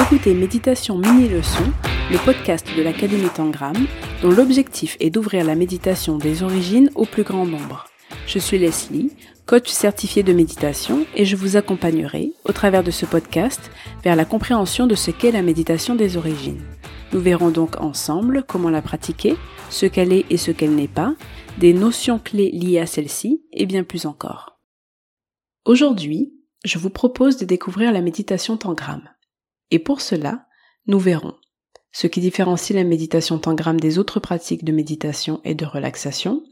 Écoutez Méditation Mini-Leçon, le podcast de l'Académie Tangram, dont l'objectif est d'ouvrir la méditation des origines au plus grand nombre. Je suis Leslie, coach certifié de méditation, et je vous accompagnerai, au travers de ce podcast, vers la compréhension de ce qu'est la méditation des origines. Nous verrons donc ensemble comment la pratiquer, ce qu'elle est et ce qu'elle n'est pas, des notions clés liées à celle-ci, et bien plus encore. Aujourd'hui, je vous propose de découvrir la méditation tangram. Et pour cela, nous verrons ce qui différencie la méditation tangram des autres pratiques de méditation et de relaxation,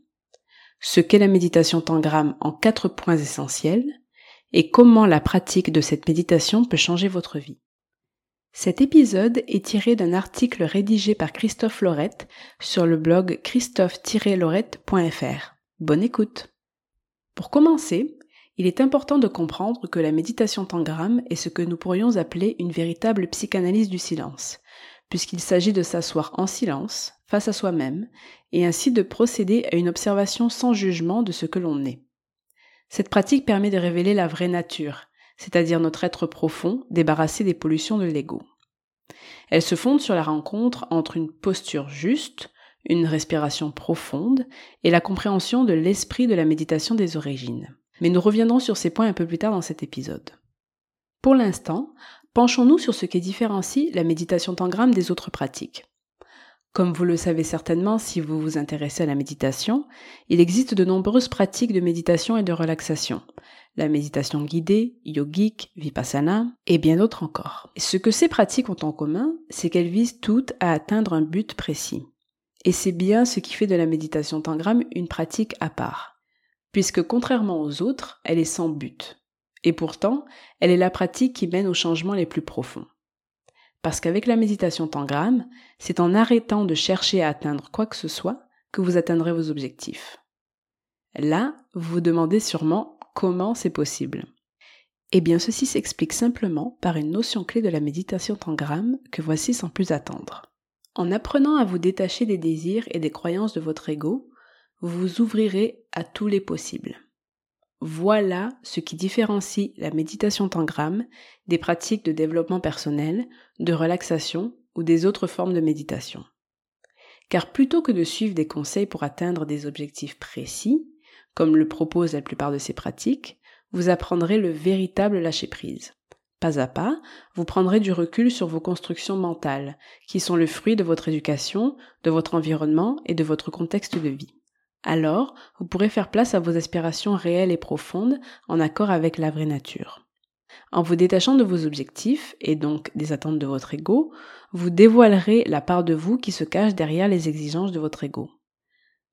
ce qu'est la méditation tangram en quatre points essentiels, et comment la pratique de cette méditation peut changer votre vie. Cet épisode est tiré d'un article rédigé par Christophe Laurette sur le blog christophe-laurette.fr. Bonne écoute. Pour commencer, il est important de comprendre que la méditation tangram est ce que nous pourrions appeler une véritable psychanalyse du silence, puisqu'il s'agit de s'asseoir en silence, face à soi-même, et ainsi de procéder à une observation sans jugement de ce que l'on est. Cette pratique permet de révéler la vraie nature, c'est-à-dire notre être profond, débarrassé des pollutions de l'ego. Elle se fonde sur la rencontre entre une posture juste, une respiration profonde et la compréhension de l'esprit de la méditation des origines mais nous reviendrons sur ces points un peu plus tard dans cet épisode. Pour l'instant, penchons-nous sur ce qui différencie la méditation tangram des autres pratiques. Comme vous le savez certainement si vous vous intéressez à la méditation, il existe de nombreuses pratiques de méditation et de relaxation. La méditation guidée, yogique, vipassana et bien d'autres encore. Ce que ces pratiques ont en commun, c'est qu'elles visent toutes à atteindre un but précis. Et c'est bien ce qui fait de la méditation tangram une pratique à part puisque contrairement aux autres, elle est sans but. Et pourtant, elle est la pratique qui mène aux changements les plus profonds. Parce qu'avec la méditation tangram, c'est en arrêtant de chercher à atteindre quoi que ce soit que vous atteindrez vos objectifs. Là, vous vous demandez sûrement comment c'est possible. Eh bien, ceci s'explique simplement par une notion clé de la méditation tangram que voici sans plus attendre. En apprenant à vous détacher des désirs et des croyances de votre ego, vous ouvrirez à tous les possibles. Voilà ce qui différencie la méditation tangram des pratiques de développement personnel, de relaxation ou des autres formes de méditation. Car plutôt que de suivre des conseils pour atteindre des objectifs précis, comme le proposent la plupart de ces pratiques, vous apprendrez le véritable lâcher-prise. Pas à pas, vous prendrez du recul sur vos constructions mentales, qui sont le fruit de votre éducation, de votre environnement et de votre contexte de vie alors vous pourrez faire place à vos aspirations réelles et profondes en accord avec la vraie nature. En vous détachant de vos objectifs et donc des attentes de votre ego, vous dévoilerez la part de vous qui se cache derrière les exigences de votre ego.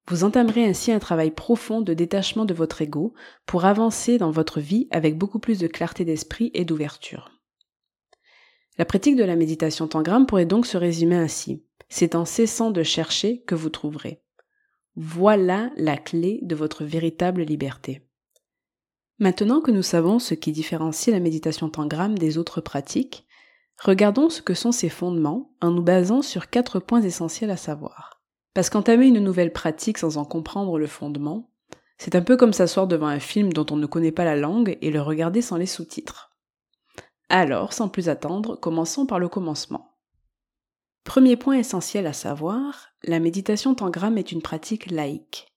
Vous entamerez ainsi un travail profond de détachement de votre ego pour avancer dans votre vie avec beaucoup plus de clarté d'esprit et d'ouverture. La pratique de la méditation tangram pourrait donc se résumer ainsi. C'est en cessant de chercher que vous trouverez. Voilà la clé de votre véritable liberté. Maintenant que nous savons ce qui différencie la méditation tangram des autres pratiques, regardons ce que sont ses fondements en nous basant sur quatre points essentiels à savoir. Parce qu'entamer une nouvelle pratique sans en comprendre le fondement, c'est un peu comme s'asseoir devant un film dont on ne connaît pas la langue et le regarder sans les sous-titres. Alors, sans plus attendre, commençons par le commencement. Premier point essentiel à savoir, la méditation tangram est une pratique laïque.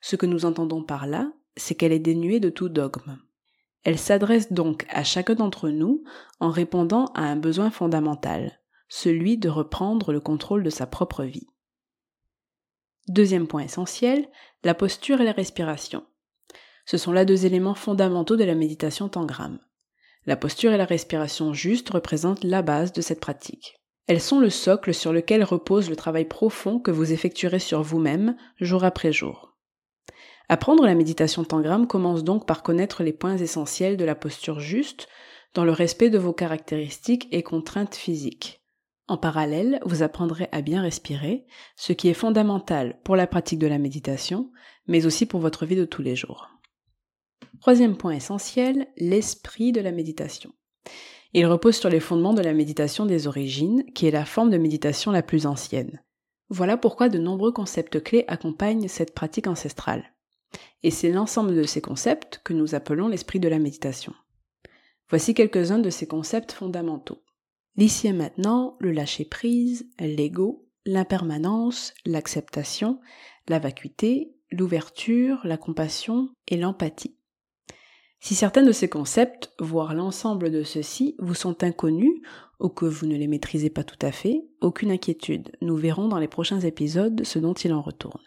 Ce que nous entendons par là, c'est qu'elle est dénuée de tout dogme. Elle s'adresse donc à chacun d'entre nous en répondant à un besoin fondamental, celui de reprendre le contrôle de sa propre vie. Deuxième point essentiel, la posture et la respiration. Ce sont là deux éléments fondamentaux de la méditation tangram. La posture et la respiration juste représentent la base de cette pratique. Elles sont le socle sur lequel repose le travail profond que vous effectuerez sur vous-même jour après jour. Apprendre la méditation tangram commence donc par connaître les points essentiels de la posture juste dans le respect de vos caractéristiques et contraintes physiques. En parallèle, vous apprendrez à bien respirer, ce qui est fondamental pour la pratique de la méditation, mais aussi pour votre vie de tous les jours. Troisième point essentiel, l'esprit de la méditation. Il repose sur les fondements de la méditation des origines, qui est la forme de méditation la plus ancienne. Voilà pourquoi de nombreux concepts clés accompagnent cette pratique ancestrale. Et c'est l'ensemble de ces concepts que nous appelons l'esprit de la méditation. Voici quelques-uns de ces concepts fondamentaux. L'ici et maintenant, le lâcher-prise, l'ego, l'impermanence, l'acceptation, la vacuité, l'ouverture, la compassion et l'empathie. Si certains de ces concepts, voire l'ensemble de ceux-ci, vous sont inconnus ou que vous ne les maîtrisez pas tout à fait, aucune inquiétude, nous verrons dans les prochains épisodes ce dont il en retourne.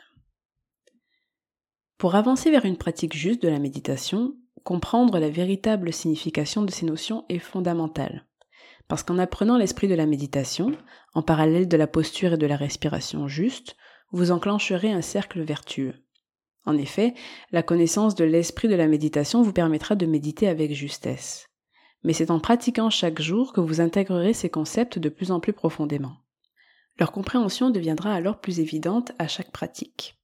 Pour avancer vers une pratique juste de la méditation, comprendre la véritable signification de ces notions est fondamental. Parce qu'en apprenant l'esprit de la méditation, en parallèle de la posture et de la respiration juste, vous enclencherez un cercle vertueux. En effet, la connaissance de l'esprit de la méditation vous permettra de méditer avec justesse. Mais c'est en pratiquant chaque jour que vous intégrerez ces concepts de plus en plus profondément. Leur compréhension deviendra alors plus évidente à chaque pratique.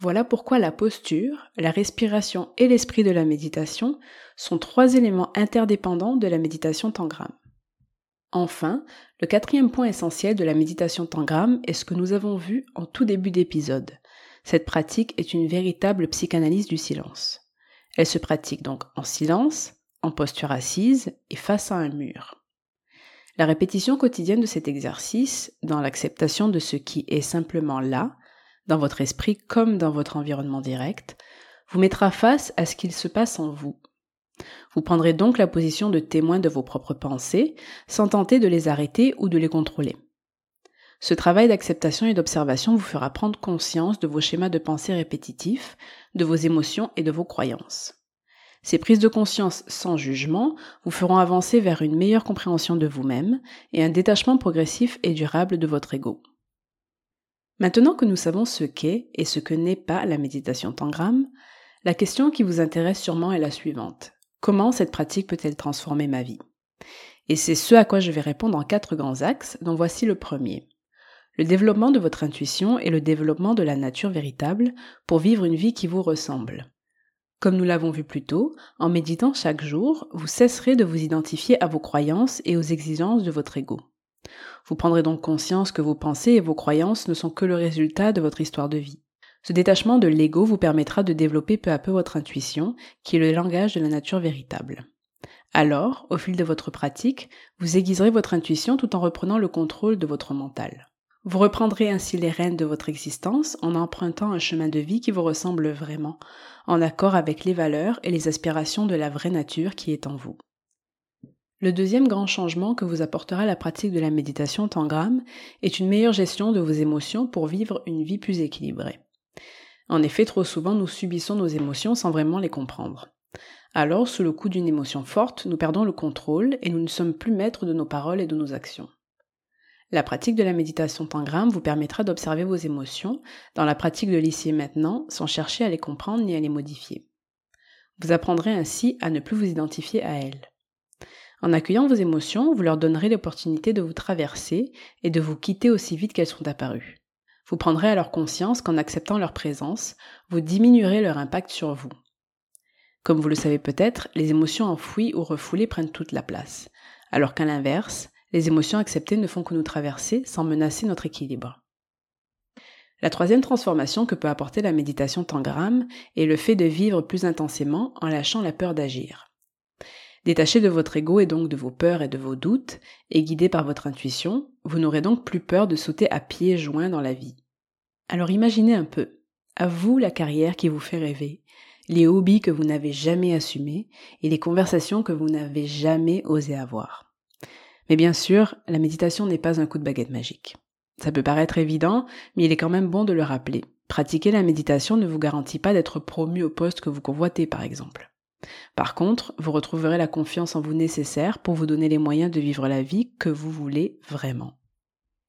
Voilà pourquoi la posture, la respiration et l'esprit de la méditation sont trois éléments interdépendants de la méditation tangram. Enfin, le quatrième point essentiel de la méditation tangram est ce que nous avons vu en tout début d'épisode. Cette pratique est une véritable psychanalyse du silence. Elle se pratique donc en silence, en posture assise et face à un mur. La répétition quotidienne de cet exercice, dans l'acceptation de ce qui est simplement là, dans votre esprit comme dans votre environnement direct, vous mettra face à ce qu'il se passe en vous. Vous prendrez donc la position de témoin de vos propres pensées, sans tenter de les arrêter ou de les contrôler. Ce travail d'acceptation et d'observation vous fera prendre conscience de vos schémas de pensée répétitifs, de vos émotions et de vos croyances. Ces prises de conscience sans jugement vous feront avancer vers une meilleure compréhension de vous-même et un détachement progressif et durable de votre ego. Maintenant que nous savons ce qu'est et ce que n'est pas la méditation tangram, la question qui vous intéresse sûrement est la suivante. Comment cette pratique peut-elle transformer ma vie? Et c'est ce à quoi je vais répondre en quatre grands axes, dont voici le premier. Le développement de votre intuition et le développement de la nature véritable pour vivre une vie qui vous ressemble. Comme nous l'avons vu plus tôt, en méditant chaque jour, vous cesserez de vous identifier à vos croyances et aux exigences de votre ego. Vous prendrez donc conscience que vos pensées et vos croyances ne sont que le résultat de votre histoire de vie. Ce détachement de l'ego vous permettra de développer peu à peu votre intuition, qui est le langage de la nature véritable. Alors, au fil de votre pratique, vous aiguiserez votre intuition tout en reprenant le contrôle de votre mental. Vous reprendrez ainsi les rênes de votre existence en empruntant un chemin de vie qui vous ressemble vraiment, en accord avec les valeurs et les aspirations de la vraie nature qui est en vous. Le deuxième grand changement que vous apportera la pratique de la méditation tangram est une meilleure gestion de vos émotions pour vivre une vie plus équilibrée. En effet, trop souvent, nous subissons nos émotions sans vraiment les comprendre. Alors, sous le coup d'une émotion forte, nous perdons le contrôle et nous ne sommes plus maîtres de nos paroles et de nos actions. La pratique de la méditation tangram vous permettra d'observer vos émotions dans la pratique de l'ici et maintenant sans chercher à les comprendre ni à les modifier. Vous apprendrez ainsi à ne plus vous identifier à elles. En accueillant vos émotions, vous leur donnerez l'opportunité de vous traverser et de vous quitter aussi vite qu'elles sont apparues. Vous prendrez alors conscience qu'en acceptant leur présence, vous diminuerez leur impact sur vous. Comme vous le savez peut-être, les émotions enfouies ou refoulées prennent toute la place, alors qu'à l'inverse, les émotions acceptées ne font que nous traverser sans menacer notre équilibre. La troisième transformation que peut apporter la méditation tangram est le fait de vivre plus intensément en lâchant la peur d'agir. Détaché de votre ego et donc de vos peurs et de vos doutes, et guidé par votre intuition, vous n'aurez donc plus peur de sauter à pieds joints dans la vie. Alors imaginez un peu, à vous la carrière qui vous fait rêver, les hobbies que vous n'avez jamais assumés et les conversations que vous n'avez jamais osé avoir. Mais bien sûr, la méditation n'est pas un coup de baguette magique. Ça peut paraître évident, mais il est quand même bon de le rappeler. Pratiquer la méditation ne vous garantit pas d'être promu au poste que vous convoitez, par exemple. Par contre, vous retrouverez la confiance en vous nécessaire pour vous donner les moyens de vivre la vie que vous voulez vraiment.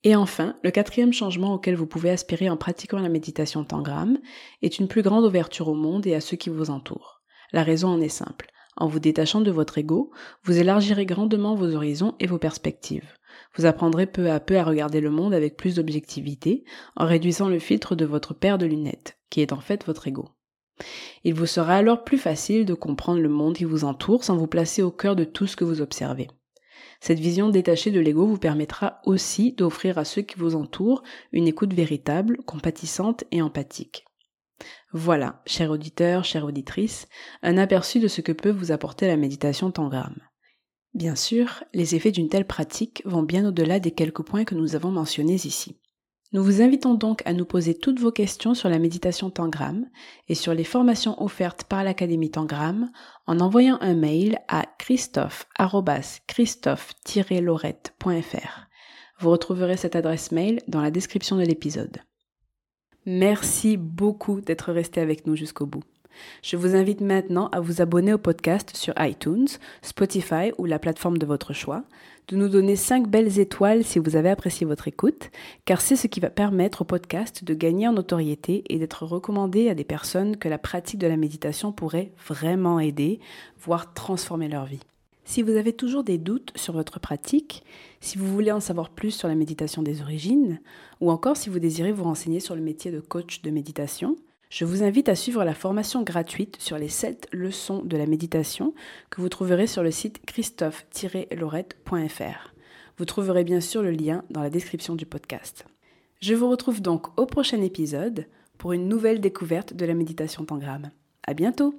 Et enfin, le quatrième changement auquel vous pouvez aspirer en pratiquant la méditation tangram est une plus grande ouverture au monde et à ceux qui vous entourent. La raison en est simple. En vous détachant de votre ego, vous élargirez grandement vos horizons et vos perspectives. Vous apprendrez peu à peu à regarder le monde avec plus d'objectivité en réduisant le filtre de votre paire de lunettes, qui est en fait votre ego. Il vous sera alors plus facile de comprendre le monde qui vous entoure sans vous placer au cœur de tout ce que vous observez. Cette vision détachée de l'ego vous permettra aussi d'offrir à ceux qui vous entourent une écoute véritable, compatissante et empathique. Voilà, cher auditeur, chère auditrice, un aperçu de ce que peut vous apporter la méditation tangram. Bien sûr, les effets d'une telle pratique vont bien au-delà des quelques points que nous avons mentionnés ici. Nous vous invitons donc à nous poser toutes vos questions sur la méditation Tangram et sur les formations offertes par l'Académie Tangram en envoyant un mail à christophe-christophe-laurette.fr. Vous retrouverez cette adresse mail dans la description de l'épisode. Merci beaucoup d'être resté avec nous jusqu'au bout. Je vous invite maintenant à vous abonner au podcast sur iTunes, Spotify ou la plateforme de votre choix, de nous donner 5 belles étoiles si vous avez apprécié votre écoute, car c'est ce qui va permettre au podcast de gagner en notoriété et d'être recommandé à des personnes que la pratique de la méditation pourrait vraiment aider, voire transformer leur vie. Si vous avez toujours des doutes sur votre pratique, si vous voulez en savoir plus sur la méditation des origines, ou encore si vous désirez vous renseigner sur le métier de coach de méditation, je vous invite à suivre la formation gratuite sur les 7 leçons de la méditation que vous trouverez sur le site christophe-laurette.fr. Vous trouverez bien sûr le lien dans la description du podcast. Je vous retrouve donc au prochain épisode pour une nouvelle découverte de la méditation tangram. À bientôt!